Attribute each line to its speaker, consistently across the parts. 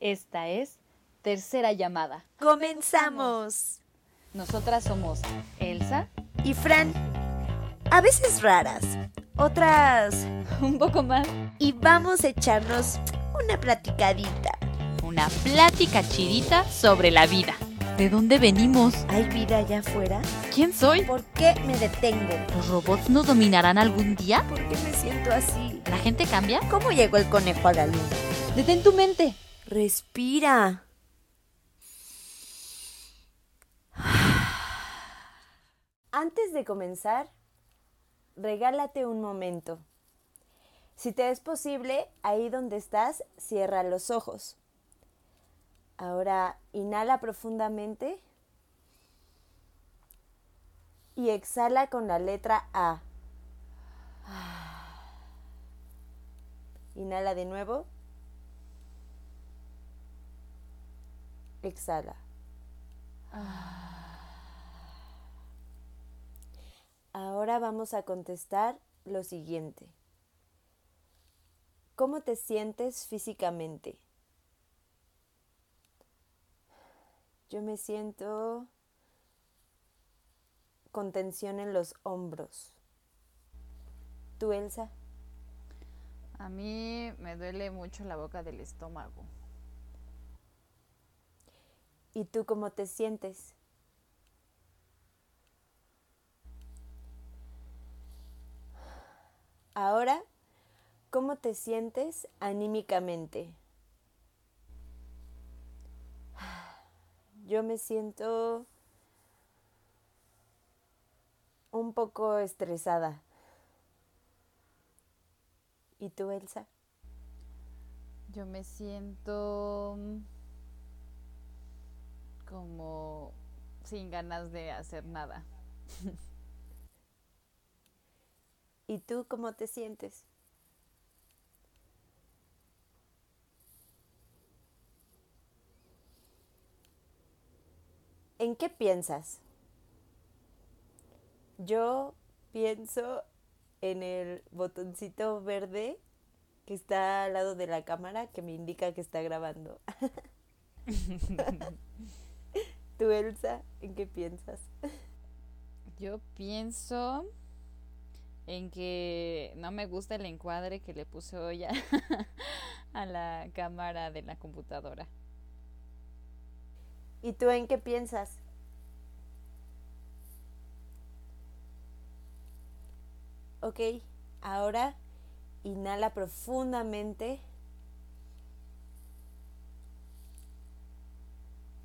Speaker 1: Esta es Tercera Llamada.
Speaker 2: ¡Comenzamos!
Speaker 1: Nosotras somos Elsa
Speaker 2: y Fran. A veces raras, otras
Speaker 1: un poco más.
Speaker 2: Y vamos a echarnos una platicadita.
Speaker 1: Una plática chidita sobre la vida. ¿De dónde venimos?
Speaker 2: ¿Hay vida allá afuera?
Speaker 1: ¿Quién soy?
Speaker 2: ¿Por qué me detengo?
Speaker 1: ¿Los robots nos dominarán algún día?
Speaker 2: ¿Por qué me siento así?
Speaker 1: ¿La gente cambia?
Speaker 2: ¿Cómo llegó el conejo a la luna?
Speaker 1: Detén tu mente.
Speaker 2: Respira. Antes de comenzar, regálate un momento. Si te es posible, ahí donde estás, cierra los ojos. Ahora inhala profundamente y exhala con la letra A. Inhala de nuevo. Exhala. Ahora vamos a contestar lo siguiente. ¿Cómo te sientes físicamente? Yo me siento con tensión en los hombros. ¿Tú, Elsa?
Speaker 1: A mí me duele mucho la boca del estómago.
Speaker 2: ¿Y tú cómo te sientes? Ahora, ¿cómo te sientes anímicamente? Yo me siento un poco estresada. ¿Y tú, Elsa?
Speaker 1: Yo me siento como sin ganas de hacer nada.
Speaker 2: ¿Y tú cómo te sientes? ¿En qué piensas? Yo pienso en el botoncito verde que está al lado de la cámara que me indica que está grabando. ¿Tú, Elsa, en qué piensas?
Speaker 1: Yo pienso en que no me gusta el encuadre que le puse hoy a, a la cámara de la computadora.
Speaker 2: ¿Y tú en qué piensas? Ok, ahora inhala profundamente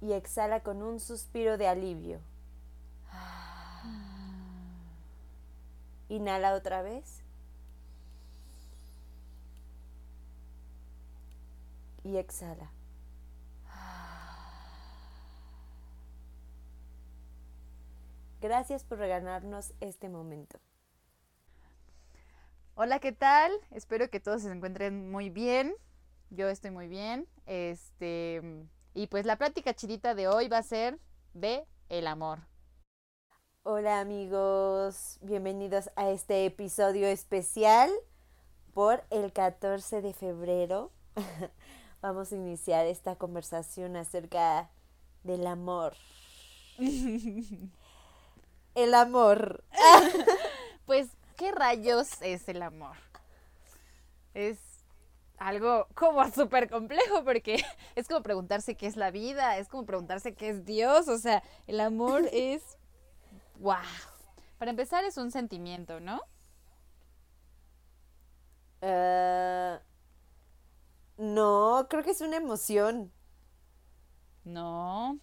Speaker 2: y exhala con un suspiro de alivio. Inhala otra vez. Y exhala. Gracias por regalarnos este momento.
Speaker 1: Hola, ¿qué tal? Espero que todos se encuentren muy bien. Yo estoy muy bien. Este, y pues la plática chidita de hoy va a ser de el amor.
Speaker 2: Hola amigos, bienvenidos a este episodio especial por el 14 de febrero. Vamos a iniciar esta conversación acerca del amor. el amor.
Speaker 1: pues, ¿qué rayos es el amor? Es algo como súper complejo porque es como preguntarse qué es la vida, es como preguntarse qué es Dios, o sea, el amor es wow. Para empezar es un sentimiento, ¿no?
Speaker 2: Uh, no, creo que es una emoción.
Speaker 1: No.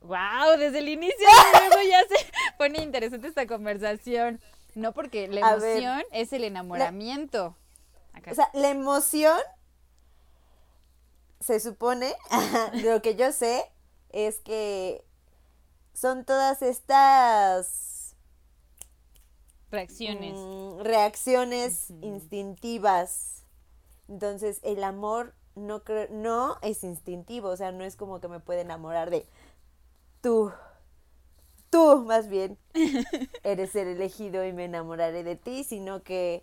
Speaker 1: Wow, desde el inicio ya se pone interesante esta conversación. No, porque la emoción es el enamoramiento.
Speaker 2: O sea, la emoción se supone, lo que yo sé, es que son todas estas
Speaker 1: reacciones.
Speaker 2: Mm, reacciones instintivas. Entonces, el amor no, no es instintivo, o sea, no es como que me puede enamorar de tú. Tú, más bien, eres el elegido y me enamoraré de ti, sino que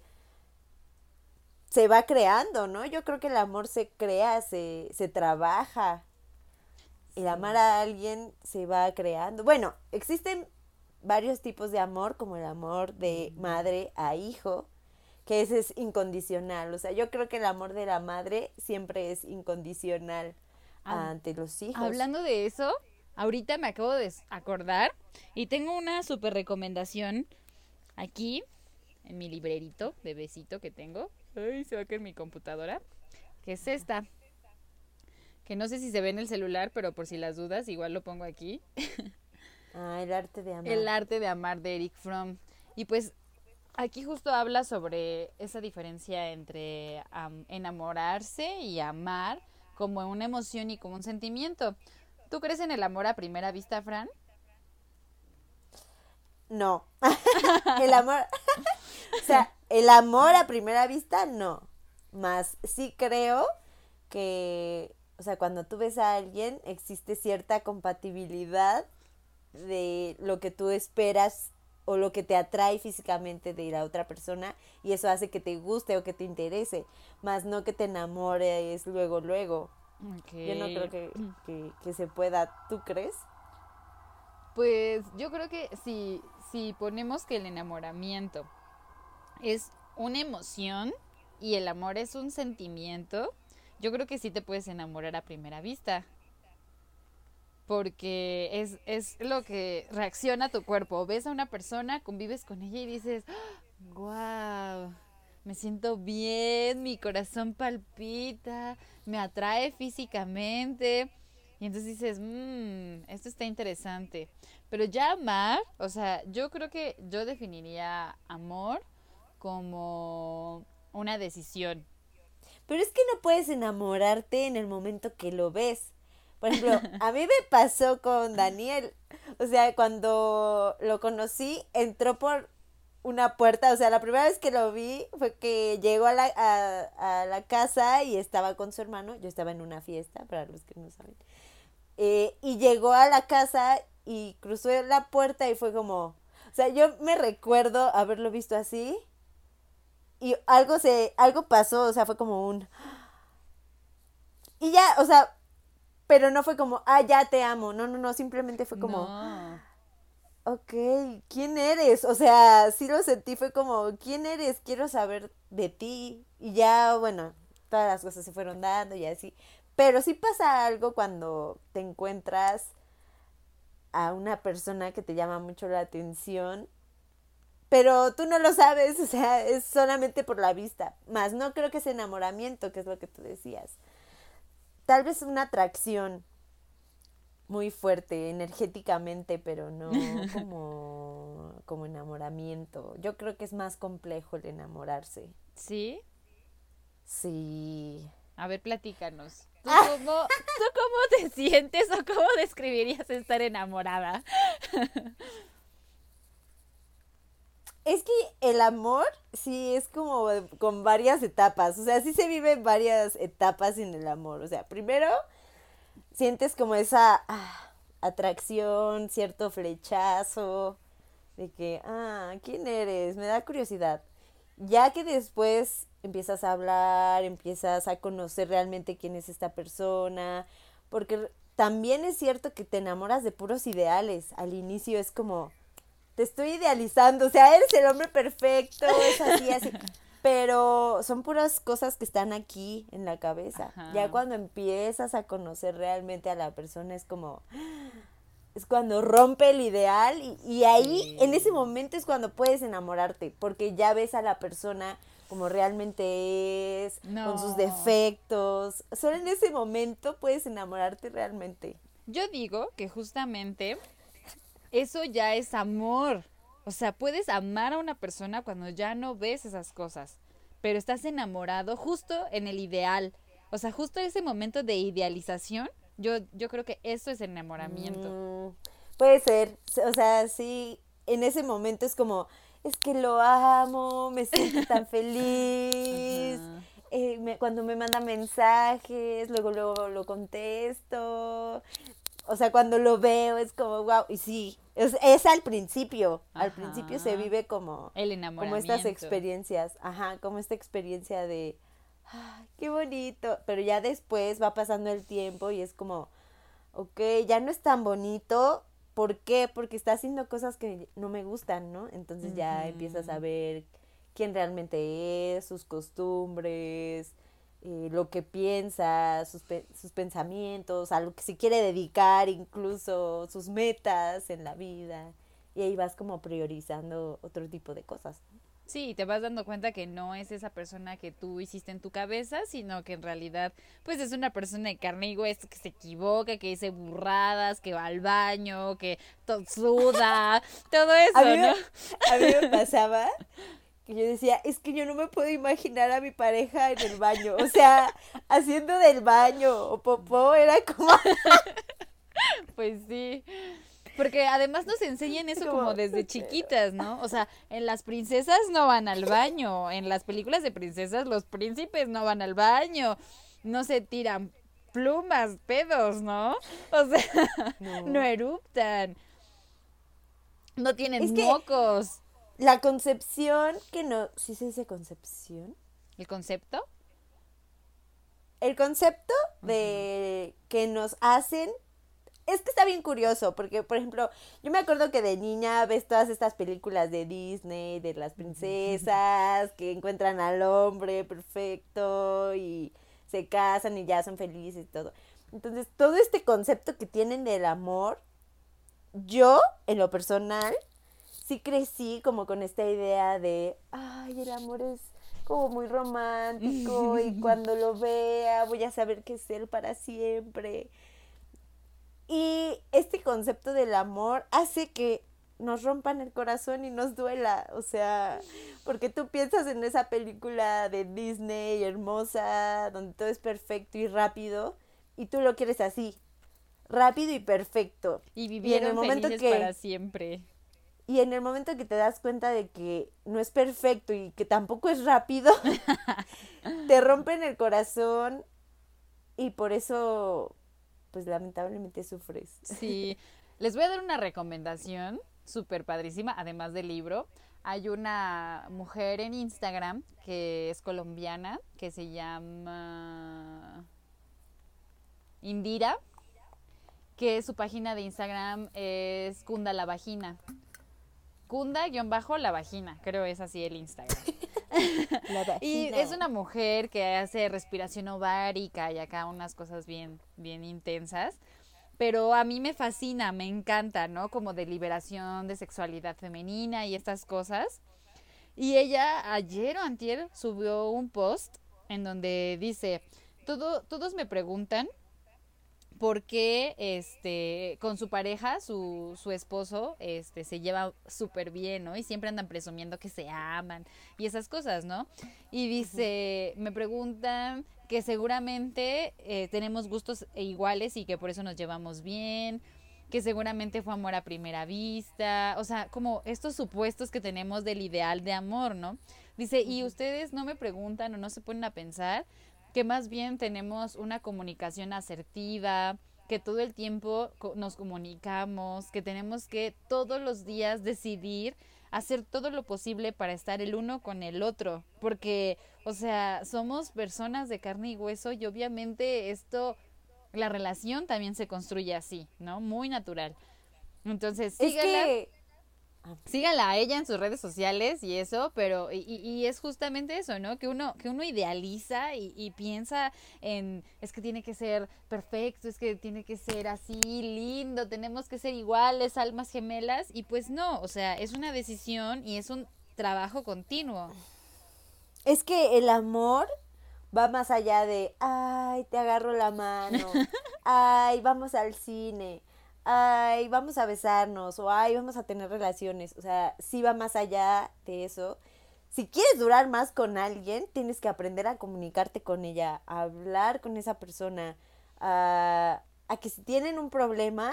Speaker 2: se va creando, ¿no? Yo creo que el amor se crea, se, se trabaja. El amar a alguien se va creando. Bueno, existen varios tipos de amor, como el amor de madre a hijo, que ese es incondicional. O sea, yo creo que el amor de la madre siempre es incondicional ante los hijos.
Speaker 1: Hablando de eso, ahorita me acabo de acordar y tengo una super recomendación aquí en mi librerito de besito que tengo. Ay, se va a caer mi computadora. Que es esta. Que no sé si se ve en el celular, pero por si las dudas, igual lo pongo aquí.
Speaker 2: Ah, el arte de amar.
Speaker 1: El arte de amar de Eric Fromm. Y pues aquí justo habla sobre esa diferencia entre enamorarse y amar como una emoción y como un sentimiento. ¿Tú crees en el amor a primera vista, Fran?
Speaker 2: No. el amor. O sea, el amor a primera vista, no. Más sí creo que, o sea, cuando tú ves a alguien, existe cierta compatibilidad de lo que tú esperas o lo que te atrae físicamente de la otra persona y eso hace que te guste o que te interese, más no que te enamores luego, luego. Yo no creo que, que, se pueda, ¿tú crees?
Speaker 1: Pues yo creo que si, si ponemos que el enamoramiento es una emoción y el amor es un sentimiento, yo creo que sí te puedes enamorar a primera vista. Porque es, es lo que reacciona tu cuerpo. Ves a una persona, convives con ella y dices, wow, me siento bien, mi corazón palpita, me atrae físicamente. Y entonces dices, mmm, esto está interesante. Pero ya amar, o sea, yo creo que yo definiría amor como una decisión.
Speaker 2: Pero es que no puedes enamorarte en el momento que lo ves. Por ejemplo, a mí me pasó con Daniel. O sea, cuando lo conocí, entró por una puerta. O sea, la primera vez que lo vi fue que llegó a la, a, la casa y estaba con su hermano. Yo estaba en una fiesta, para los que no saben. Eh, y llegó a la casa y cruzó la puerta y fue como. O sea, yo me recuerdo haberlo visto así y algo se, algo pasó, o sea, fue como un... Y ya, o sea, pero no fue como, ah, ya te amo, no, no, no, simplemente fue como... No. Ok, ¿quién eres? O sea, sí lo sentí, fue como, ¿quién eres? Quiero saber de ti. Y ya, bueno, todas las cosas se fueron dando y así. Pero sí pasa algo cuando te encuentras a una persona que te llama mucho la atención pero tú no lo sabes, o sea, es solamente por la vista. Más no creo que es enamoramiento, que es lo que tú decías. Tal vez una atracción muy fuerte energéticamente, pero no como, como enamoramiento. Yo creo que es más complejo el enamorarse.
Speaker 1: ¿Sí?
Speaker 2: Sí.
Speaker 1: A ver, platícanos. ¿Tú cómo, ¿Tú cómo te sientes o cómo describirías estar enamorada?
Speaker 2: Es que el amor sí es como con varias etapas, o sea, sí se viven varias etapas en el amor, o sea, primero sientes como esa ah, atracción, cierto flechazo de que, ah, ¿quién eres? Me da curiosidad. Ya que después empiezas a hablar, empiezas a conocer realmente quién es esta persona, porque también es cierto que te enamoras de puros ideales. Al inicio es como, te estoy idealizando, o sea, eres el hombre perfecto, es así, así. Pero son puras cosas que están aquí en la cabeza. Ya cuando empiezas a conocer realmente a la persona es como, es cuando rompe el ideal y, ahí, en ese momento es cuando puedes enamorarte, porque ya ves a la persona como realmente es, con sus defectos. Solo en ese momento puedes enamorarte realmente.
Speaker 1: Yo digo que justamente eso ya es amor. O sea, puedes amar a una persona cuando ya no ves esas cosas, pero estás enamorado justo en el ideal. O sea, justo ese momento de idealización, yo, yo creo que eso es enamoramiento.
Speaker 2: Mm, puede ser, o sea, sí, en ese momento es como, es que lo amo, me siento tan feliz. Eh, cuando me manda mensajes, luego, luego lo contesto, o sea, cuando lo veo es como, wow, y sí, es, es al principio, al principio se vive como,
Speaker 1: El
Speaker 2: como
Speaker 1: enamoramiento.
Speaker 2: estas experiencias, ajá, como esta experiencia de, "Ay, qué bonito, pero ya después va pasando el tiempo y es como, ok, ya no es tan bonito, ¿por qué? Porque está haciendo cosas que no me gustan, ¿no? Entonces ya empiezas a ver quién realmente es, sus costumbres, eh, lo que piensa, sus, pe- sus pensamientos, a lo que se quiere dedicar, incluso sus metas en la vida. Y ahí vas como priorizando otro tipo de cosas.
Speaker 1: Sí, te vas dando cuenta que no es esa persona que tú hiciste en tu cabeza, sino que en realidad, pues es una persona de carne y hueso que se equivoca, que dice burradas, que va al baño, que to- suda, todo eso,
Speaker 2: A mí,
Speaker 1: ¿no?
Speaker 2: a mí me pasaba que yo decía, es que yo no me puedo imaginar a mi pareja en el baño. O sea, haciendo del baño o popó, era como...
Speaker 1: Pues sí. Porque además nos enseñan eso como
Speaker 2: Como,
Speaker 1: desde chiquitas, ¿no? O sea, en las princesas no van al baño, en las películas de princesas los príncipes no van al baño, no se tiran plumas, pedos, ¿no? O sea,
Speaker 2: No.
Speaker 1: no eruptan, no tienen
Speaker 2: Es que-
Speaker 1: mocos.
Speaker 2: La concepción que no... ¿Sí se dice concepción?
Speaker 1: ¿El concepto?
Speaker 2: El concepto de que nos hacen es que está bien curioso, porque por ejemplo, yo me acuerdo que de niña ves todas estas películas de Disney, de las princesas, que encuentran al hombre perfecto y se casan y ya son felices y todo. Entonces, todo este concepto que tienen del amor, yo, en lo personal, sí crecí como con esta idea de, ay, el amor es como muy romántico y cuando lo vea voy a saber que es él para siempre. Y este concepto del amor hace que nos rompan el corazón y nos duela, o sea, porque tú piensas en esa película de Disney hermosa, donde todo es perfecto y rápido, y tú lo quieres así, rápido y perfecto.
Speaker 1: Y vivieron
Speaker 2: momento
Speaker 1: felices
Speaker 2: que-
Speaker 1: para siempre.
Speaker 2: Y en el momento que te das cuenta de que no es perfecto y que tampoco es rápido, te rompen el corazón y por eso, pues lamentablemente sufres.
Speaker 1: Sí, les voy a dar una recomendación súper padrísima, además del libro. Hay una mujer en Instagram que es colombiana, que se llama Indira, que su página de Instagram es Cunda la Vagina. Cunda-la vagina, creo es así el Instagram.
Speaker 2: La
Speaker 1: Y es una mujer que hace respiración ovárica y acá unas cosas bien, bien intensas. Pero a mí me fascina, me encanta, ¿no? Como de liberación de sexualidad femenina y estas cosas. Y ella ayer o antier subió un post en donde dice, Todo, todos me preguntan por qué este, con su pareja, su, su esposo, este, se lleva súper bien, ¿no? Y siempre andan presumiendo que se aman y esas cosas, ¿no? Y dice, me preguntan que seguramente eh, tenemos gustos iguales y que por eso nos llevamos bien, que seguramente fue amor a primera vista, o sea, como estos supuestos que tenemos del ideal de amor, ¿no? Dice, y ustedes no me preguntan o no se ponen a pensar que más bien tenemos una comunicación asertiva, que todo el tiempo nos comunicamos, que tenemos que todos los días decidir hacer todo lo posible para estar el uno con el otro, porque, o sea, somos personas de carne y hueso y obviamente esto, la relación también se construye así, ¿no? Muy natural. Entonces,
Speaker 2: Es que
Speaker 1: síganla a ella en sus redes sociales y eso, pero y, y- es justamente eso, ¿no? Que uno que uno idealiza y, y piensa en es que tiene que ser perfecto, es que tiene que ser así lindo, tenemos que ser iguales, almas gemelas y pues no, o sea, es una decisión y es un trabajo continuo.
Speaker 2: Es que el amor va más allá de, ay, te agarro la mano, ay, vamos al cine, ay, vamos a besarnos, o ay, vamos a tener relaciones. O sea, sí va más allá de eso. Si quieres durar más con alguien, tienes que aprender a comunicarte con ella, a hablar con esa persona, a, a que si tienen un problema,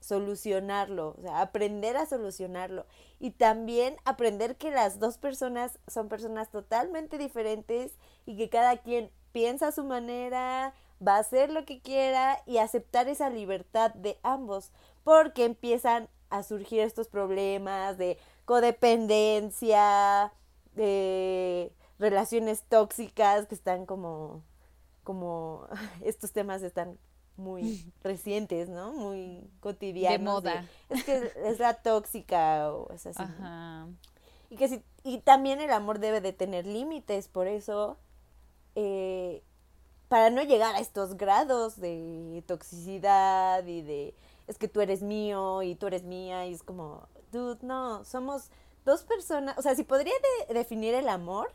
Speaker 2: solucionarlo, o sea, aprender a solucionarlo y también aprender que las dos personas son personas totalmente diferentes y que cada quien piensa a su manera, va a hacer lo que quiera y aceptar esa libertad de ambos, porque empiezan a surgir estos problemas de codependencia, de relaciones tóxicas que están como, como, estos temas están muy recientes, ¿no? Muy cotidianos.
Speaker 1: De moda.
Speaker 2: es que es la tóxica o es así. Y que si, y también el amor debe de tener límites, por eso, eh, para no llegar a estos grados de toxicidad y de es que tú eres mío y tú eres mía y es como, dude, no, somos dos personas, o sea, si podría definir el amor,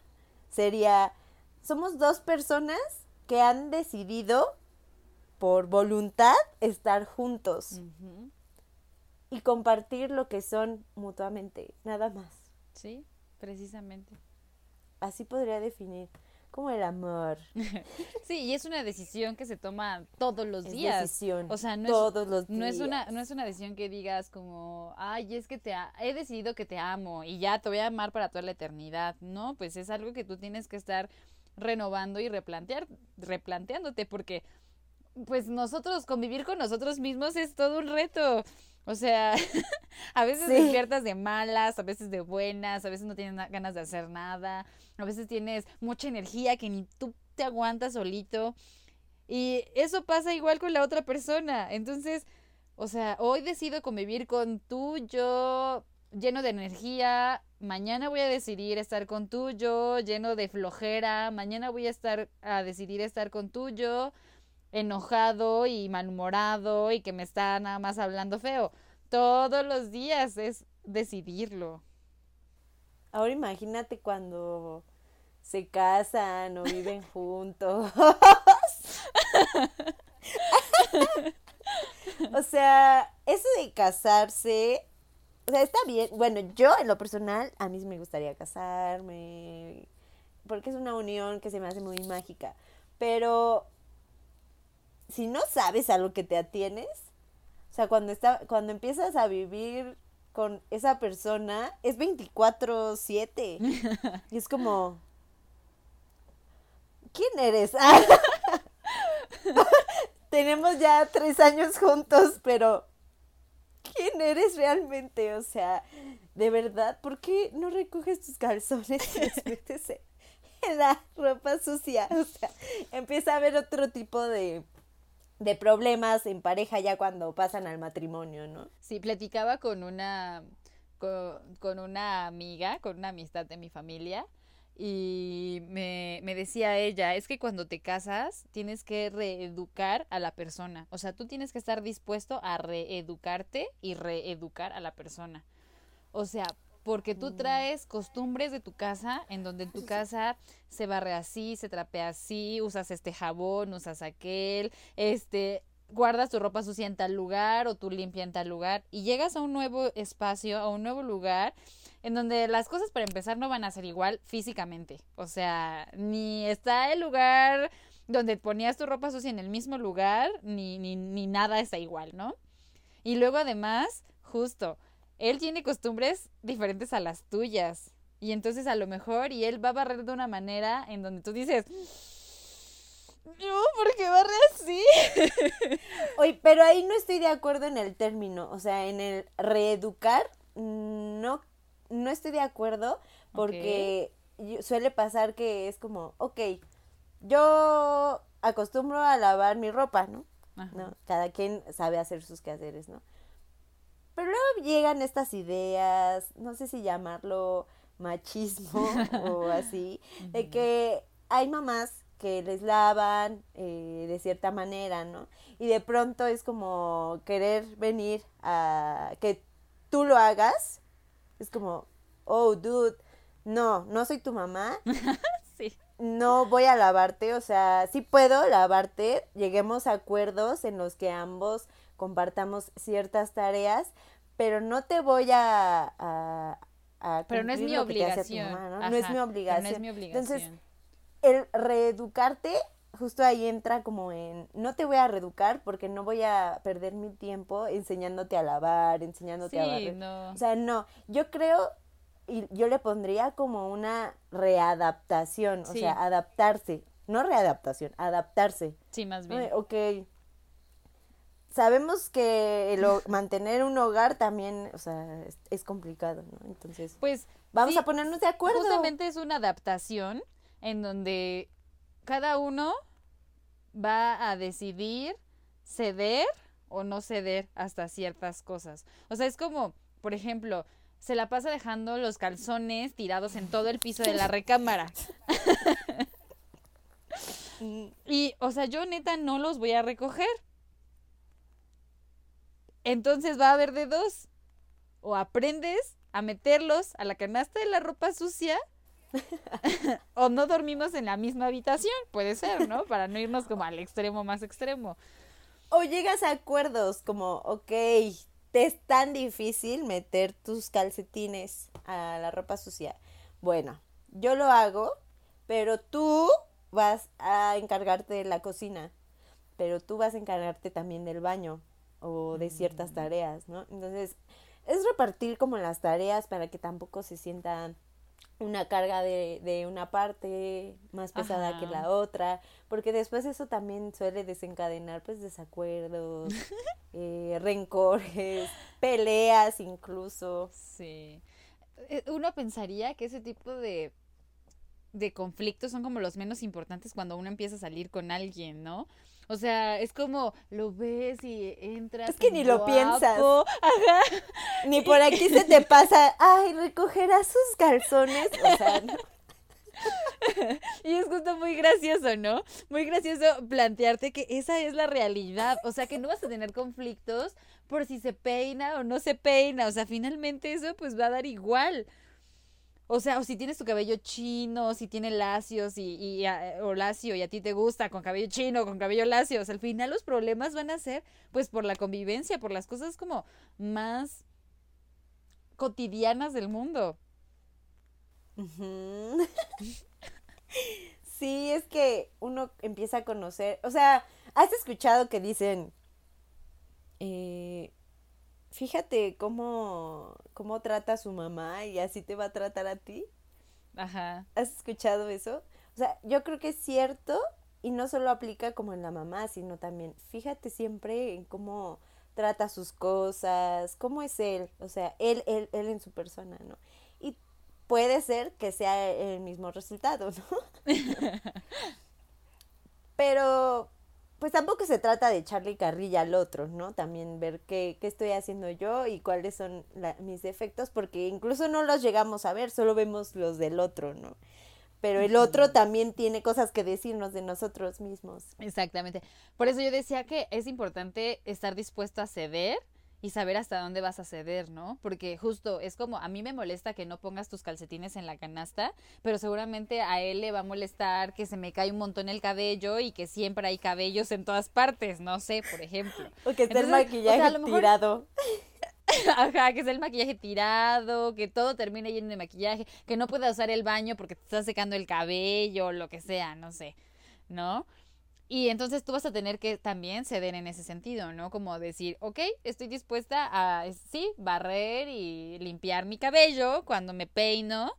Speaker 2: sería, somos dos personas que han decidido por voluntad estar juntos y compartir lo que son mutuamente, nada más.
Speaker 1: Sí, precisamente.
Speaker 2: Así podría definir como el amor.
Speaker 1: sí, y es una decisión que se toma todos los días.
Speaker 2: Decisión.
Speaker 1: O sea, no
Speaker 2: todos
Speaker 1: es,
Speaker 2: los días.
Speaker 1: No es una no es una decisión que digas como, "Ay, es que te he decidido que te amo y ya te voy a amar para toda la eternidad." No, pues es algo que tú tienes que estar renovando y replantear replanteándote porque pues nosotros convivir con nosotros mismos es todo un reto. O sea, a veces despiertas de malas, a veces de buenas, a veces no tienes ganas de hacer nada, a veces tienes mucha energía que ni tú te aguantas solito. Y eso pasa igual con la otra persona. Entonces, o sea, hoy decido convivir con tú, yo lleno de energía, mañana voy a decidir estar con tú, yo lleno de flojera, mañana voy a estar a decidir estar con tú, yo enojado y malhumorado y que me está nada más hablando feo. Todos los días es decidirlo.
Speaker 2: Ahora imagínate cuando se casan o viven juntos. o sea, eso de casarse, o sea, está bien. Bueno, yo en lo personal, a mí me gustaría casarme, porque es una unión que se me hace muy mágica. Pero si no sabes a lo que te atienes, o sea, cuando, está, cuando empiezas a vivir con esa persona, es 24/7. y es como, ¿quién eres? Tenemos ya tres años juntos, pero ¿quién eres realmente? O sea, de verdad, ¿por qué no recoges tus calzones y los metes en la ropa sucia? O sea, empieza a haber otro tipo de de problemas en pareja ya cuando pasan al matrimonio, ¿no?
Speaker 1: Sí, platicaba con una, con, una amiga, con una amistad de mi familia, y me, me, decía ella, es que cuando te casas tienes que reeducar a la persona, o sea, tú tienes que estar dispuesto a reeducarte y reeducar a la persona. O sea, porque tú traes costumbres de tu casa, en donde en tu casa se barre así, se trapea así, usas este jabón, usas aquel, este, guardas tu ropa sucia en tal lugar o tú limpia en tal lugar y llegas a un nuevo espacio, a un nuevo lugar en donde las cosas para empezar no van a ser igual físicamente. O sea, ni está el lugar donde ponías tu ropa sucia en el mismo lugar, ni, ni, ni nada está igual, ¿no? Y luego además, justo, él tiene costumbres diferentes a las tuyas. Y entonces a lo mejor, y él va a barrer de una manera en donde tú dices, no, ¿por qué barre así?
Speaker 2: Oye, pero ahí no estoy de acuerdo en el término, o sea, en el reeducar, no, no estoy de acuerdo porque suele pasar que es como, ok, yo acostumbro a lavar mi ropa, ¿no? ¿no? Cada quien sabe hacer sus quehaceres, ¿no? Pero luego llegan estas ideas, no sé si llamarlo machismo o así, de que hay mamás que les lavan eh, de cierta manera, ¿no? Y de pronto es como querer venir a que tú lo hagas, es como, oh, dude, no, no soy tu mamá.
Speaker 1: sí.
Speaker 2: No voy a lavarte, o sea, sí puedo lavarte, lleguemos a acuerdos en los que ambos compartamos ciertas tareas, pero no te voy a... a,
Speaker 1: pero no es mi obligación.
Speaker 2: ¿no? es mi obligación. no es mi obligación. Entonces, el reeducarte, justo ahí entra como en, no te voy a reeducar porque no voy a perder mi tiempo enseñándote a lavar, enseñándote a barrer. No. O sea, no, yo creo y yo le pondría como una readaptación, o sea, adaptarse, no readaptación, adaptarse.
Speaker 1: Sí, más bien.
Speaker 2: Ok. Sabemos que mantener un hogar también, o sea, es, es complicado, ¿no? Entonces,
Speaker 1: Pues
Speaker 2: vamos
Speaker 1: sí,
Speaker 2: a ponernos de acuerdo.
Speaker 1: Justamente es una adaptación en donde cada uno va a decidir ceder o no ceder hasta ciertas cosas. O sea, es como, por ejemplo, se la pasa dejando los calzones tirados en todo el piso de la recámara.
Speaker 2: Mm,
Speaker 1: Y, o sea, yo neta no los voy a recoger. Entonces va a haber de dos. O aprendes a meterlos a la canasta de la ropa sucia. o no dormimos en la misma habitación. Puede ser, ¿no? Para no irnos como al extremo más extremo.
Speaker 2: O llegas a acuerdos como, ok, te es tan difícil meter tus calcetines a la ropa sucia. Bueno, yo lo hago, pero tú vas a encargarte de la cocina, pero tú vas a encargarte también del baño o de ciertas tareas, ¿no? Entonces, es repartir como las tareas para que tampoco se sienta una carga de, de una parte más pesada que la otra, porque después eso también suele desencadenar pues desacuerdos, eh, rencores, peleas incluso.
Speaker 1: Sí. Eh, Uno pensaría que ese tipo de, de conflictos son como los menos importantes cuando uno empieza a salir con alguien, ¿no? O sea, es como lo ves y entras.
Speaker 2: Es que ni lo piensas.
Speaker 1: Ajá.
Speaker 2: Ni por aquí se te pasa, ay, recogerás sus calzones, o sea, no.
Speaker 1: Y es justo muy gracioso, ¿no? Muy gracioso plantearte que esa es la realidad. O sea, que no vas a tener conflictos por si se peina o no se peina. O sea, finalmente eso pues va a dar igual. O sea, o si tienes tu cabello chino, si tiene lacios y, a- o lacio y a ti te gusta con cabello chino, con cabello lacio, o sea, al final los problemas van a ser pues por la convivencia, por las cosas como más cotidianas del mundo.
Speaker 2: Sí, es que uno empieza a conocer, o sea, ¿has escuchado que dicen, eh, fíjate cómo, cómo trata a su mamá y así te va a tratar a ti?
Speaker 1: Ajá.
Speaker 2: ¿Has escuchado eso? O sea, yo creo que es cierto y no solo aplica como en la mamá, sino también fíjate siempre en cómo trata sus cosas, cómo es él, o sea, él, él, él en su persona, ¿no? Y puede ser que sea el mismo resultado, ¿no? Pero, pues tampoco se trata de echarle carrilla al otro, ¿no? También ver qué, qué estoy haciendo yo y cuáles son la- mis defectos, porque incluso no los llegamos a ver, solo vemos los del otro, ¿no? Pero el otro también tiene cosas que decirnos de nosotros mismos.
Speaker 1: Exactamente. Por eso yo decía que es importante estar dispuesto a ceder y saber hasta dónde vas a ceder, ¿no? Porque justo es como, a mí me molesta que no pongas tus calcetines en la canasta, pero seguramente a él le va a molestar que se me cae un montón el cabello y que siempre hay cabellos en todas partes, no sé, por ejemplo.
Speaker 2: O que esté el
Speaker 1: Entonces, o sea,
Speaker 2: maquillaje
Speaker 1: mejor-
Speaker 2: tirado.
Speaker 1: Ajá, que sea el maquillaje tirado, que todo termine lleno de maquillaje, que no pueda usar el baño porque te está secando el cabello, lo que sea, no sé, ¿no? Y entonces tú vas a tener que también ceder en ese sentido, ¿no? Como decir, ok, estoy dispuesta a, sí, barrer y limpiar mi cabello cuando me peino.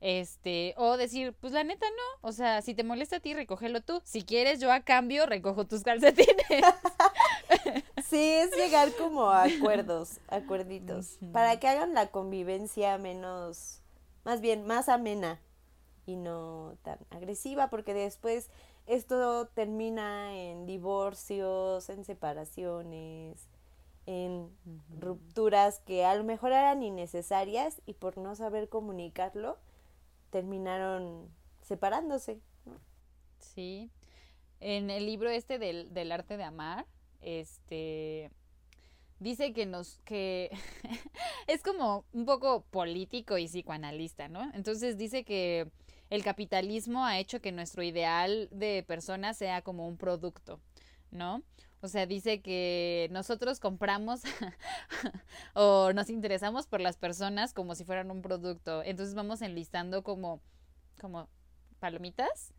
Speaker 1: Este, o decir, pues la neta no, o sea, si te molesta a ti, recógelo tú. Si quieres, yo a cambio recojo tus calcetines.
Speaker 2: Sí, es llegar como a acuerdos, acuerditos, para que hagan la convivencia menos, más bien, más amena y no tan agresiva, porque después esto termina en divorcios, en separaciones, en rupturas que a lo mejor eran innecesarias y por no saber comunicarlo terminaron separándose. ¿no?
Speaker 1: Sí. En el libro este del, del arte de amar, este dice que nos, que es como un poco político y psicoanalista, ¿no? Entonces dice que el capitalismo ha hecho que nuestro ideal de persona sea como un producto, ¿no? O sea, dice que nosotros compramos o nos interesamos por las personas como si fueran un producto. Entonces vamos enlistando como, como palomitas,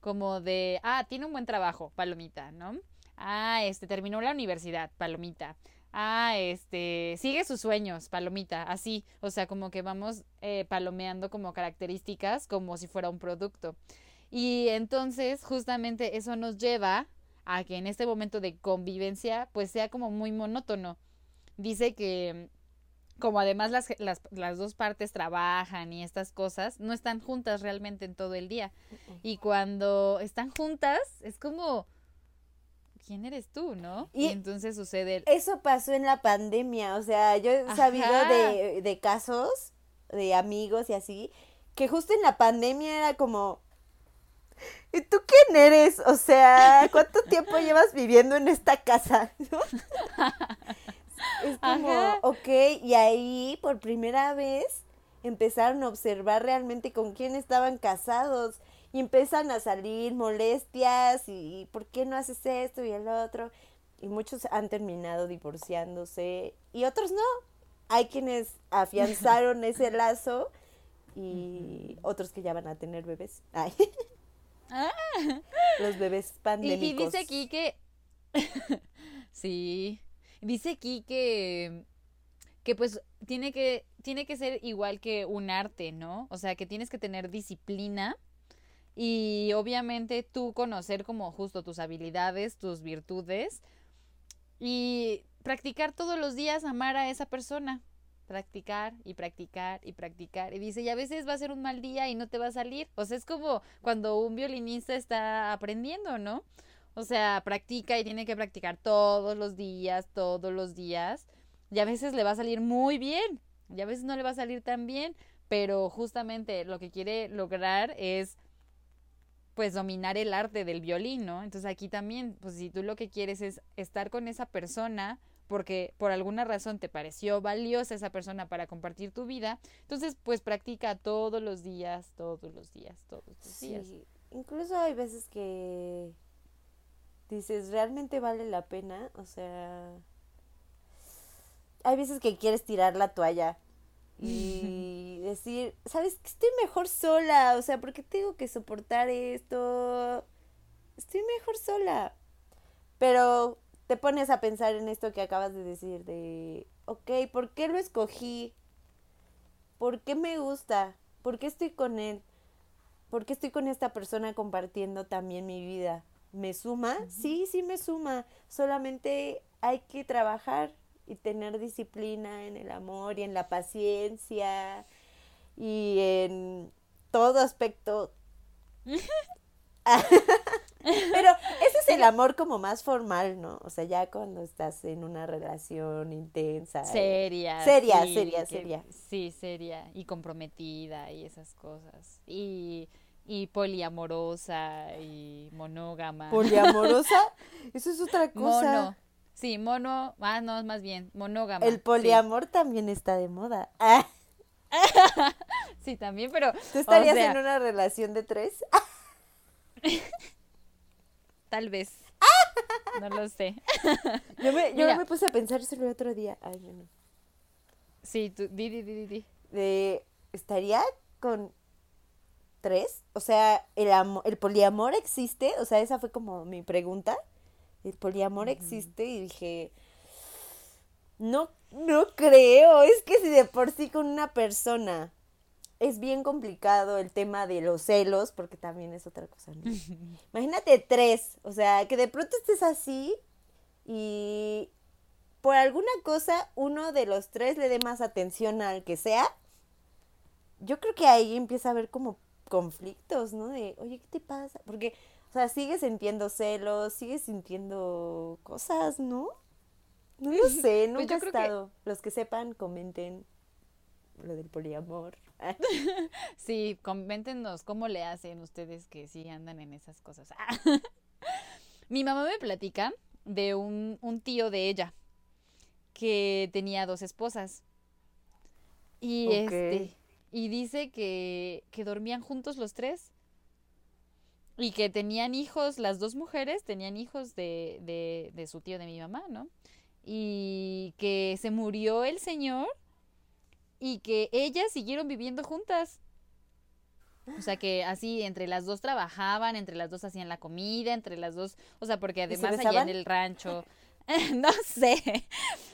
Speaker 1: como de, ah, tiene un buen trabajo, palomita, ¿no? Ah, este, terminó la universidad, palomita. Ah, este, sigue sus sueños, palomita, así. O sea, como que vamos eh, palomeando como características como si fuera un producto. Y entonces justamente eso nos lleva a que en este momento de convivencia pues sea como muy monótono. Dice que como además las, las, las, dos partes trabajan y estas cosas, no están juntas realmente en todo el día. Y cuando están juntas, es como, ¿quién eres tú, no? Y, entonces sucede...
Speaker 2: Eso pasó en la pandemia, o sea, yo he sabido de, de casos de amigos y así, que justo en la pandemia era como... ¿Y tú quién eres? O sea, ¿cuánto tiempo llevas viviendo en esta casa? Es como, ok, y ahí por primera vez empezaron a observar realmente con quién estaban casados y empiezan a salir molestias y, por qué no haces esto y el otro. Y muchos han terminado divorciándose y otros no. Hay quienes afianzaron ese lazo y otros que ya van a tener bebés. Ay. Ah. Los bebés pandémicos.
Speaker 1: Y, y dice aquí que... sí. Dice aquí que, que pues tiene que, tiene que ser igual que un arte, ¿no? O sea, que tienes que tener disciplina y obviamente tú conocer como justo tus habilidades, tus virtudes y practicar todos los días amar a esa persona. Practicar y practicar y practicar. Y dice, y a veces va a ser un mal día y no te va a salir. O sea, es como cuando un violinista está aprendiendo, ¿no? O sea, practica y tiene que practicar todos los días, todos los días. Y a veces le va a salir muy bien, y a veces no le va a salir tan bien, pero justamente lo que quiere lograr es pues dominar el arte del violín, ¿no? Entonces aquí también, pues si tú lo que quieres es estar con esa persona porque por alguna razón te pareció valiosa esa persona para compartir tu vida, entonces pues practica todos los días, todos los días, todos los días. Sí,
Speaker 2: incluso hay veces que dices, ¿realmente vale la pena? O sea, hay veces que quieres tirar la toalla y decir, ¿sabes que estoy mejor sola? O sea, ¿por qué tengo que soportar esto? Estoy mejor sola. Pero te pones a pensar en esto que acabas de decir, de, ok, ¿por qué lo escogí? ¿Por qué me gusta? ¿Por qué estoy con él? ¿Por qué estoy con esta persona compartiendo también mi vida? ¿Me suma? Sí, sí me suma. Solamente hay que trabajar y tener disciplina en el amor y en la paciencia y en todo aspecto. Pero ese es el amor como más formal, ¿no? O sea, ya cuando estás en una relación intensa.
Speaker 1: Seria.
Speaker 2: Seria, seria, seria.
Speaker 1: Sí, seria y comprometida y esas cosas. Y y poliamorosa y monógama.
Speaker 2: ¿Poliamorosa? Eso es otra cosa.
Speaker 1: Mono. Sí, mono, ah, no, más bien, monógama.
Speaker 2: El poliamor también está de moda.
Speaker 1: sí, también, pero...
Speaker 2: ¿Tú estarías en una relación de tres?
Speaker 1: Tal vez. No lo sé.
Speaker 2: Yo me, yo me puse a pensar eso el otro día. Ay, no.
Speaker 1: Sí, tú, di, di, di, di.
Speaker 2: De, ¿Estaría con tres? O sea, ¿el, ¿el poliamor existe? O sea, esa fue como mi pregunta. ¿El poliamor existe? Y dije, no, no creo. Es que si de por sí con una persona es bien complicado el tema de los celos, porque también es otra cosa. Imagínate tres, o sea, que de pronto estés así y por alguna cosa uno de los tres le dé más atención al que sea. Yo creo que ahí empieza a haber como conflictos, ¿no? De, oye, ¿qué te pasa? Porque, o sea, sigues sintiendo celos, sigues sintiendo cosas, ¿no? No lo sé, pues nunca he estado. Los que sepan, comenten lo del poliamor.
Speaker 1: sí, coméntenos cómo le hacen ustedes que sí andan en esas cosas. Mi mamá me platica de un, un tío de ella que tenía dos esposas. Y este y dice que, que dormían juntos los tres y que tenían hijos, las dos mujeres tenían hijos de, de, de su tío de mi mamá, ¿no? Y que se murió el señor y que ellas siguieron viviendo juntas. O sea que así entre las dos trabajaban, entre las dos hacían la comida, entre las dos, o sea, porque además allá en el rancho no sé,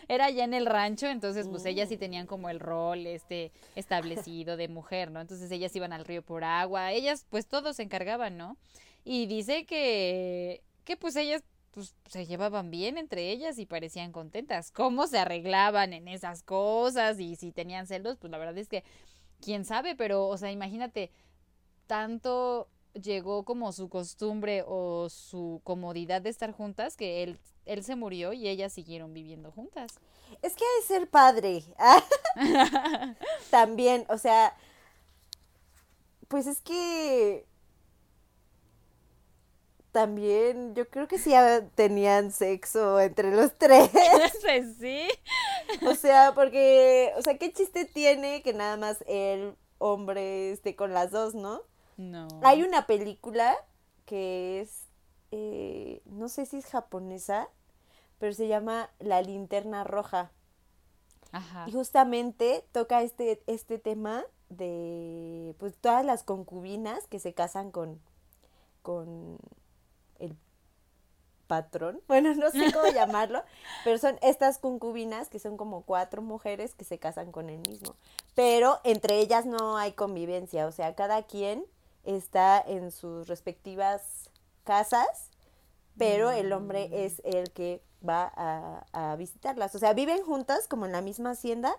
Speaker 1: era ya en el rancho, entonces pues ellas sí tenían como el rol este establecido de mujer, ¿no? Entonces ellas iban al río por agua, ellas pues todos se encargaban, ¿no? Y dice que, que pues ellas pues se llevaban bien entre ellas y parecían contentas. ¿Cómo se arreglaban en esas cosas? Y si tenían celos, pues la verdad es que quién sabe, pero o sea, imagínate, tanto llegó como su costumbre o su comodidad de estar juntas que él, él se murió y ellas siguieron viviendo juntas.
Speaker 2: Es que hay ser padre. También, o sea, pues es que también yo creo que sí tenían sexo entre los tres.
Speaker 1: sí.
Speaker 2: O sea, porque, o sea, ¿qué chiste tiene que nada más el hombre esté con las dos, no?
Speaker 1: No.
Speaker 2: Hay una película que es, eh, no sé si es japonesa, pero se llama La linterna roja.
Speaker 1: Ajá.
Speaker 2: Y justamente toca este, este tema de pues todas las concubinas que se casan con, con el patrón, bueno, no sé cómo llamarlo, pero son estas concubinas que son como cuatro mujeres que se casan con el mismo, pero entre ellas no hay convivencia, o sea, cada quien está en sus respectivas casas, pero el hombre mm. es el que va a, a visitarlas, o sea, viven juntas como en la misma hacienda,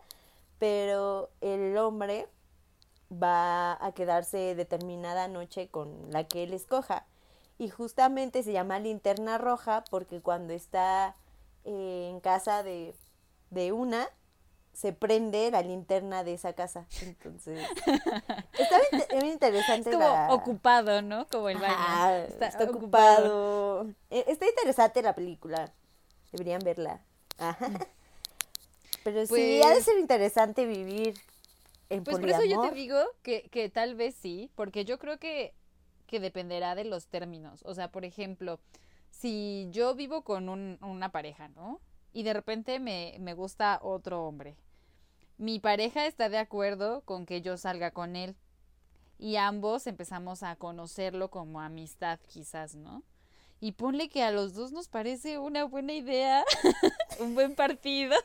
Speaker 2: pero el hombre va a quedarse determinada noche con la que él escoja y justamente se llama linterna roja porque cuando está eh, en casa de, una, se prende la linterna de esa casa. Entonces, está bien, interesante.
Speaker 1: Es como ocupado, ¿no? Como el baño.
Speaker 2: está, ocupado. E, está interesante la película. Deberían verla. Pero sí, ha de pues ser interesante vivir en Pues por eso
Speaker 1: yo te digo que, que tal vez sí, porque yo creo que que dependerá de los términos. O sea, por ejemplo, si yo vivo con una pareja, ¿no? Y de repente me, me gusta otro hombre. Mi pareja está de acuerdo con que yo salga con él. Y ambos empezamos a conocerlo como amistad, quizás, ¿no? Y ponle que a los dos nos parece una buena idea, un buen partido.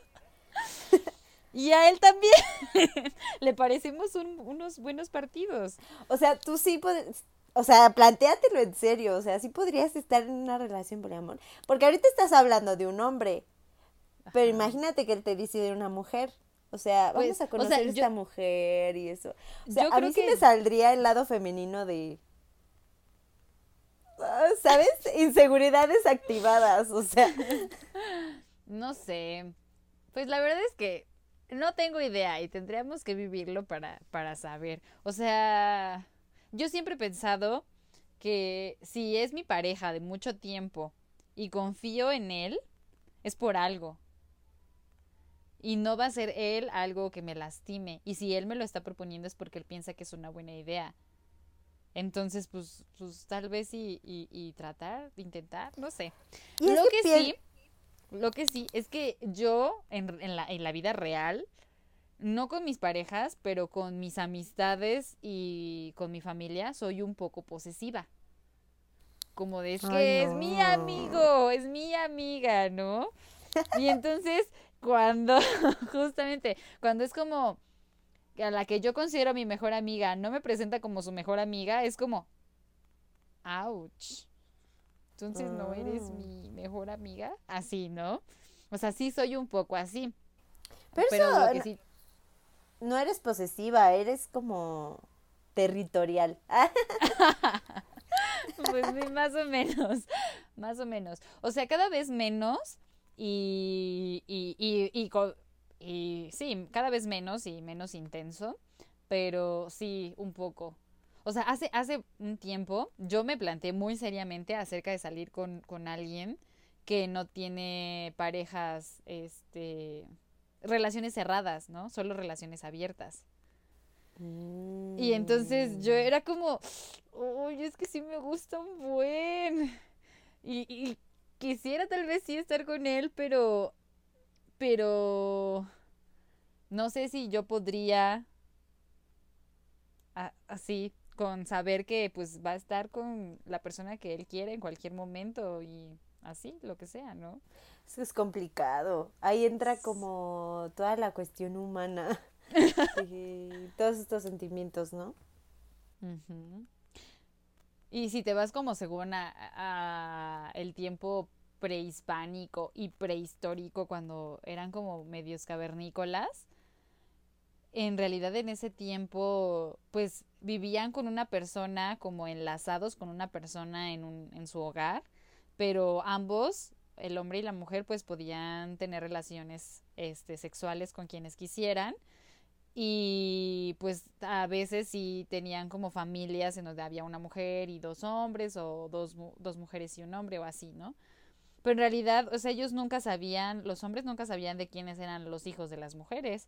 Speaker 1: Y a él también le parecemos unos buenos partidos.
Speaker 2: O sea, tú sí puedes, o sea, plantéatelo en serio. O sea, sí podrías estar en una relación poliamor. Porque ahorita estás hablando de un hombre. Pero imagínate que él te dice de una mujer. O sea, vamos pues, a conocer a esta mujer y eso. O sea, a mí sí me saldría el lado femenino de. ¿Sabes? Inseguridades activadas. O sea.
Speaker 1: No sé. Pues la verdad es que no tengo idea y tendríamos que vivirlo para, para saber. O sea yo siempre he pensado que si es mi pareja de mucho tiempo y confío en él, es por algo. Y no va a ser él algo que me lastime. Y si él me lo está proponiendo es porque él piensa que es una buena idea. Entonces, pues, pues tal vez y, y, tratar, intentar, no sé. lo que, sí, lo que sí es que yo en, en, la, en la vida real no con mis parejas, pero con mis amistades y con mi familia, soy un poco posesiva. Como de, es que es mi amigo, es mi amiga, ¿no? Y entonces, cuando, justamente, cuando es como a la que yo considero mi mejor amiga no me presenta como su mejor amiga, es como, ouch. Entonces no eres ah. mi mejor amiga, así, ¿no? O sea, sí soy un poco así. Pero, que sí
Speaker 2: no eres posesiva, eres como territorial.
Speaker 1: pues más o menos, más o menos. O sea, cada vez menos y, y, y, y, y sí, cada vez menos y menos intenso, pero sí, un poco. O sea, hace, hace un tiempo yo me planteé muy seriamente acerca de salir con, con alguien que no tiene parejas, este, relaciones cerradas, ¿no? Solo relaciones abiertas. Y entonces yo mm. era como, uy, es que sí me gusta un buen. Y, quisiera tal vez sí estar con él, pero, pero, no sé si yo podría, así, con saber que pues va a estar con la persona que él quiere en cualquier momento y así, lo que sea, ¿no?
Speaker 2: Eso es complicado. Ahí entra como toda la cuestión humana. y todos estos sentimientos, ¿no?
Speaker 1: Y si te vas como según a, el tiempo prehispánico y prehistórico, cuando eran como medios cavernícolas, en realidad en ese tiempo, pues vivían con una persona, como enlazados con una persona en, un, en su hogar, pero ambos, el hombre y la mujer, pues podían tener relaciones este, sexuales con quienes quisieran y pues a veces sí tenían como familias en donde había una mujer y dos hombres o dos, dos mujeres y un hombre o así, ¿no? Pero en realidad, o sea, ellos nunca sabían, los hombres nunca sabían de quiénes eran los hijos de las mujeres.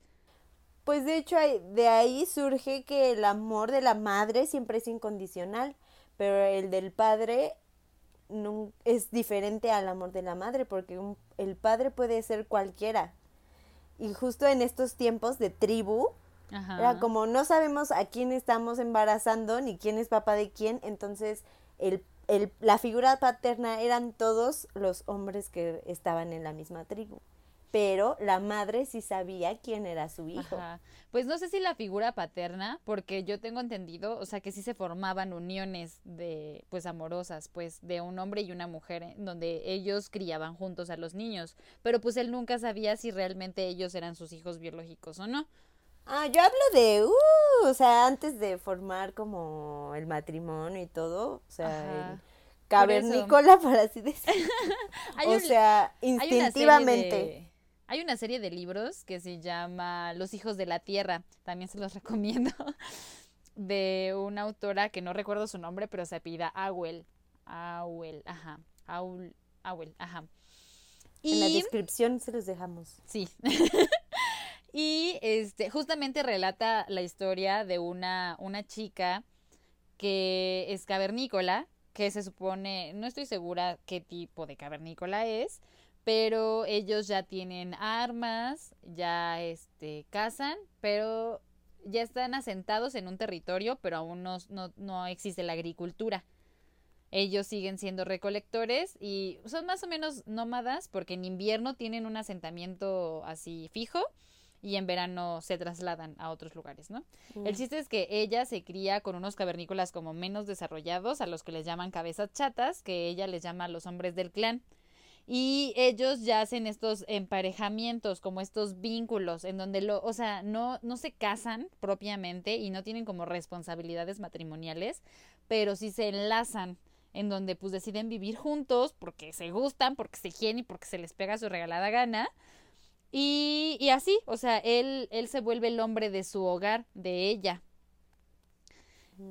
Speaker 2: Pues de hecho de ahí surge que el amor de la madre siempre es incondicional, pero el del padre no, es diferente al amor de la madre, porque el padre puede ser cualquiera. Y justo en estos tiempos de tribu, era como no sabemos a quién estamos embarazando ni quién es papá de quién, entonces el, el, la figura paterna eran todos los hombres que estaban en la misma tribu pero la madre sí sabía quién era su hijo.
Speaker 1: Pues no sé si la figura paterna, porque yo tengo entendido, o sea, que sí se formaban uniones de, pues, amorosas, pues, de un hombre y una mujer, eh, donde ellos criaban juntos a los niños, pero pues él nunca sabía si realmente ellos eran sus hijos biológicos o no.
Speaker 2: Ah, yo hablo de, uh, o sea, antes de formar como el matrimonio y todo, o sea, cavernícola, para así decirlo. o sea, instintivamente.
Speaker 1: Hay una serie de libros que se llama Los hijos de la tierra, también se los recomiendo, de una autora que no recuerdo su nombre, pero se apida Awel. Awel, ajá. Aul, Awel, ajá.
Speaker 2: Y, en la descripción se los dejamos.
Speaker 1: Sí. y este, justamente relata la historia de una, una chica que es cavernícola, que se supone, no estoy segura qué tipo de cavernícola es, pero ellos ya tienen armas, ya este, cazan, pero ya están asentados en un territorio, pero aún no, no, existe la agricultura. Ellos siguen siendo recolectores y son más o menos nómadas porque en invierno tienen un asentamiento así fijo y en verano se trasladan a otros lugares, ¿no? El mm. chiste es que ella se cría con unos cavernícolas como menos desarrollados, a los que les llaman cabezas chatas, que ella les llama los hombres del clan y ellos ya hacen estos emparejamientos, como estos vínculos, en donde lo, o sea, no, no se casan propiamente y no tienen como responsabilidades matrimoniales, pero sí se enlazan, en donde pues deciden vivir juntos porque se gustan, porque se quieren y porque se les pega su regalada gana. Y, y así, o sea, él, él se vuelve el hombre de su hogar, de ella.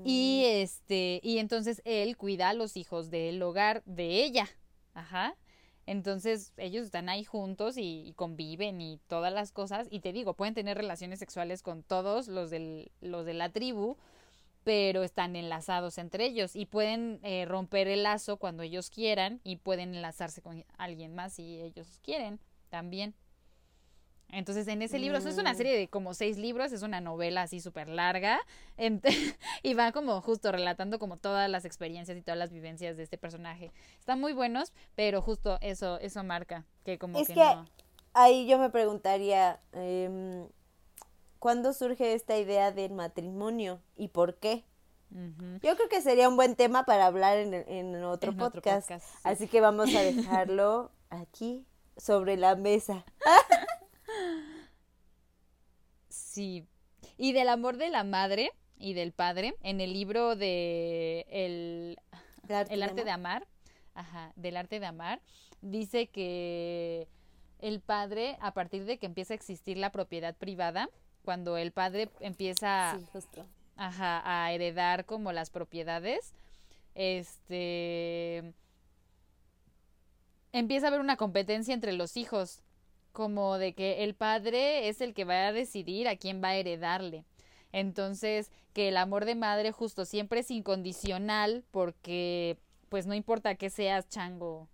Speaker 1: Y mm. este, y entonces él cuida a los hijos del hogar de ella. Ajá. Entonces ellos están ahí juntos y, conviven y todas las cosas. Y te digo, pueden tener relaciones sexuales con todos los, del, los de la tribu, pero están enlazados entre ellos y pueden eh, romper el lazo cuando ellos quieran y pueden enlazarse con alguien más si ellos quieren también. Entonces, en ese libro, eso es una mm. serie de como seis libros, es una novela así súper larga, y va como justo relatando como todas las experiencias y todas las vivencias de este personaje. Están muy buenos, pero justo eso, eso marca que como
Speaker 2: es que, ahí yo me preguntaría, eh, ¿cuándo surge esta idea del matrimonio y por qué? Yo creo que sería un buen tema para hablar en, en otro, podcast. Así que vamos a dejarlo aquí sobre la mesa.
Speaker 1: Sí. Y del amor de la madre y del padre, en el libro de El, arte, de, amar, ajá, del arte de amar, dice que el padre, a partir de que empieza a existir la propiedad privada, cuando el padre empieza a heredar como las propiedades, este empieza a haber una competencia entre los hijos como de que el padre es el que va a decidir a quién va a heredarle. Entonces, que el amor de madre justo siempre es incondicional porque pues no importa que seas chango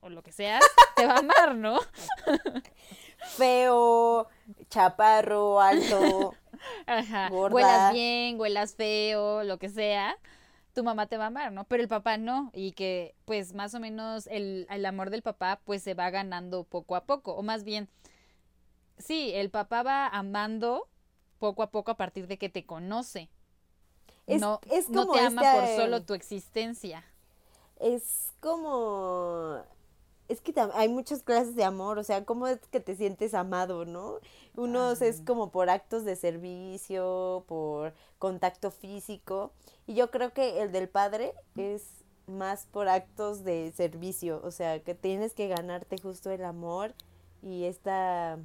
Speaker 1: o lo que seas, te va a amar, ¿no?
Speaker 2: Feo, chaparro, alto,
Speaker 1: Ajá. Huelas bien, huelas feo, lo que sea. Tu mamá te va a amar, ¿no? Pero el papá no, y que pues más o menos el, el amor del papá pues se va ganando poco a poco, o más bien, sí, el papá va amando poco a poco a partir de que te conoce.
Speaker 2: Es-
Speaker 1: no,
Speaker 2: es
Speaker 1: no
Speaker 2: como
Speaker 1: te ama por solo tu existencia.
Speaker 2: Es como... Es que hay muchas clases de amor, o sea, ¿cómo es que te sientes amado, no? Unos es como por actos de servicio, por contacto físico, y yo creo que el del padre es más por actos de servicio, o sea, que tienes que ganarte justo el amor y esta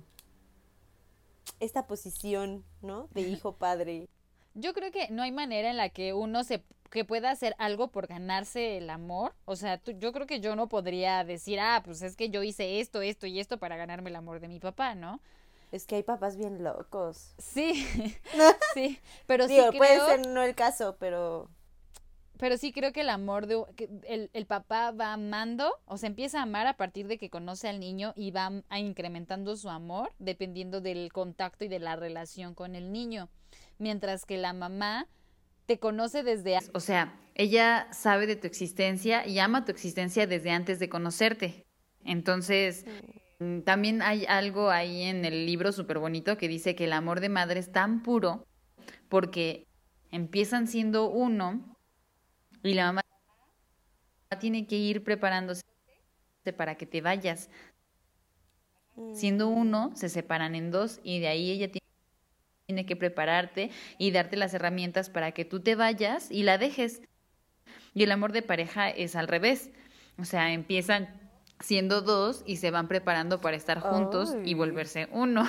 Speaker 2: esta posición, ¿no? De hijo padre.
Speaker 1: Yo creo que no hay manera en la que uno se que pueda hacer algo por ganarse el amor. O sea, tú- yo creo que yo no podría decir, ah, pues es que yo hice esto, esto y esto para ganarme el amor de mi papá, ¿no?
Speaker 2: Es que hay papás bien locos.
Speaker 1: Sí, sí, pero sí
Speaker 2: Digo, puede
Speaker 1: creo,
Speaker 2: ser no el caso, pero
Speaker 1: pero sí creo que el amor de que el, el papá va amando, o sea, empieza a amar a partir de que conoce al niño y va a incrementando su amor dependiendo del contacto y de la relación con el niño, mientras que la mamá te conoce desde
Speaker 3: O sea, ella sabe de tu existencia y ama tu existencia desde antes de conocerte. Entonces, mm, también hay algo ahí en el libro súper bonito que dice que el amor de madre es tan puro porque empiezan siendo uno y la mamá tiene que ir preparándose para que te vayas. Siendo uno, se separan en dos y de ahí ella tiene que prepararte y darte las herramientas para que tú te vayas y la dejes. Y el amor de pareja es al revés. O sea, empiezan siendo dos y se van preparando para estar juntos y volverse uno.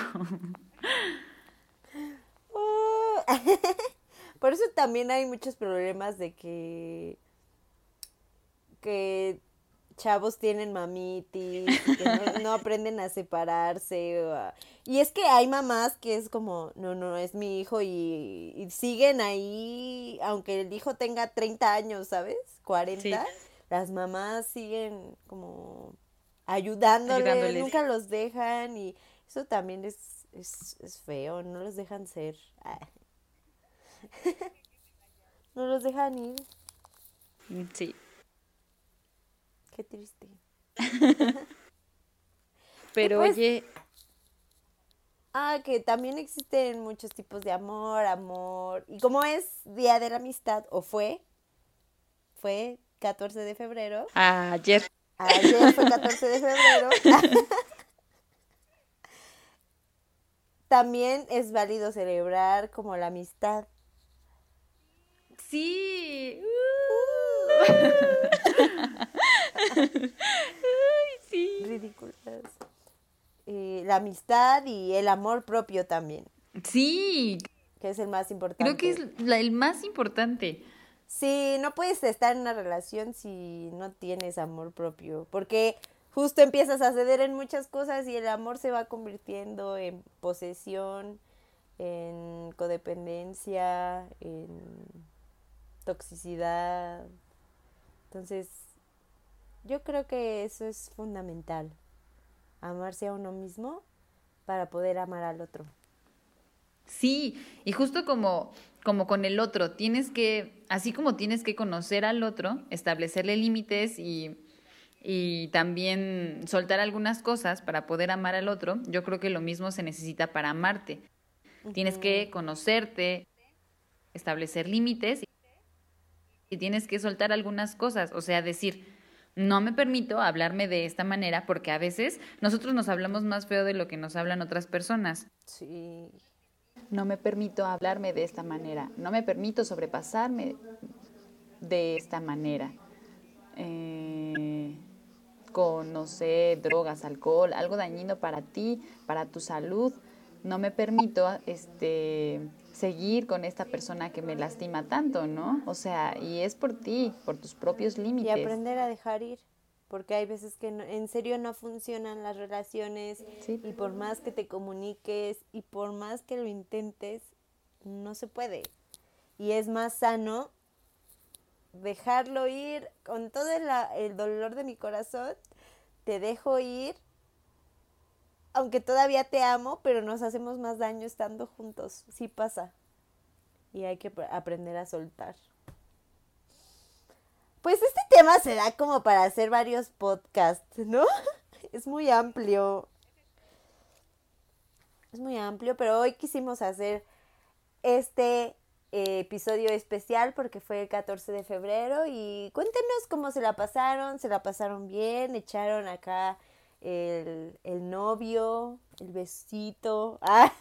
Speaker 2: Oh. Por eso también hay muchos problemas de que que chavos tienen mamitis, que no, no aprenden a separarse. o a- Y es que hay mamás que es como, no, no, es mi hijo y, y siguen ahí, aunque el hijo tenga 30 años, ¿sabes? 40.
Speaker 3: Sí.
Speaker 2: Las mamás siguen como ayudándoles,
Speaker 3: Ayudándoles.
Speaker 2: nunca los dejan y eso también es, es, es feo, no los dejan ser. Ah. no los dejan ir,
Speaker 3: Sí.
Speaker 2: Qué triste.
Speaker 3: Pero
Speaker 2: pues,
Speaker 3: oye,
Speaker 2: Ah, que también existen muchos tipos de amor, amor. Y como es Día de la Amistad, o fue, fue 14 de febrero.
Speaker 3: ayer.
Speaker 2: Ayer fue 14 de febrero. También es válido celebrar como la amistad.
Speaker 3: Sí.
Speaker 2: Ridículas. Eh, la amistad y el amor propio también,
Speaker 3: Sí,
Speaker 2: que es el más importante.
Speaker 3: creo que es la- el más importante.
Speaker 2: Sí, no puedes estar en una relación si no tienes amor propio, porque justo empiezas a ceder en muchas cosas y el amor se va convirtiendo en posesión, en codependencia, en toxicidad. Entonces, yo creo que eso es fundamental, amarse a uno mismo para poder amar al otro.
Speaker 3: Sí, y justo como, como con el otro, tienes que, así como tienes que conocer al otro, establecerle límites y, y también soltar algunas cosas para poder amar al otro, yo creo que lo mismo se necesita para amarte. Tienes que conocerte, establecer límites y tienes que soltar algunas cosas, o sea, decir, no me permito hablarme de esta manera porque a veces nosotros nos hablamos más feo de lo que nos hablan otras personas.
Speaker 2: Sí.
Speaker 4: No me permito hablarme de esta manera, no me permito sobrepasarme de esta manera. Eh, con, no sé, drogas, alcohol, algo dañino para ti, para tu salud. No me permito este, seguir con esta persona que me lastima tanto, ¿no? O sea, y es por ti, por tus propios
Speaker 2: Y
Speaker 4: límites.
Speaker 2: aprender a dejar ir, porque hay veces que no- en serio no funcionan las relaciones
Speaker 4: Sí.
Speaker 2: y por más que te comuniques y por más que lo intentes, no se puede. Y es más sano dejarlo ir con todo el, el dolor de mi corazón, te dejo ir, aunque todavía te amo, pero nos hacemos más daño estando juntos, sí pasa. Y hay que pr- aprender a soltar. Pues este tema se da como para hacer varios podcasts, ¿no? Es muy amplio. Es muy amplio, pero hoy quisimos hacer este episodio especial porque fue el 14 de febrero y cuéntenos cómo se la pasaron, se la pasaron bien, echaron acá el, el novio, el besito, ah,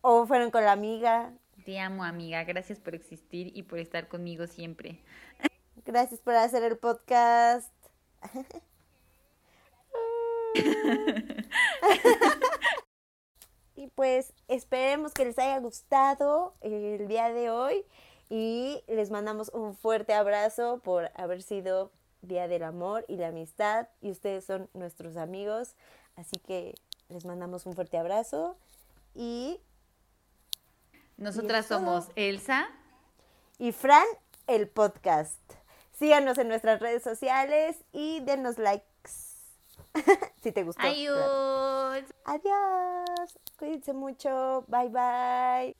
Speaker 2: o fueron con la amiga.
Speaker 3: Te amo, amiga. Gracias por existir y por estar conmigo siempre.
Speaker 2: Gracias por hacer el podcast. y pues esperemos que les haya gustado el día de hoy y les mandamos un fuerte abrazo por haber sido Día del Amor y la Amistad y ustedes son nuestros amigos, así que les mandamos un fuerte abrazo y
Speaker 3: Nosotras somos Elsa.
Speaker 2: y Fran el podcast. Síganos en nuestras redes sociales y denos likes si te gustó. claro.
Speaker 3: Adiós.
Speaker 2: Adiós. Cuídense mucho. Bye bye.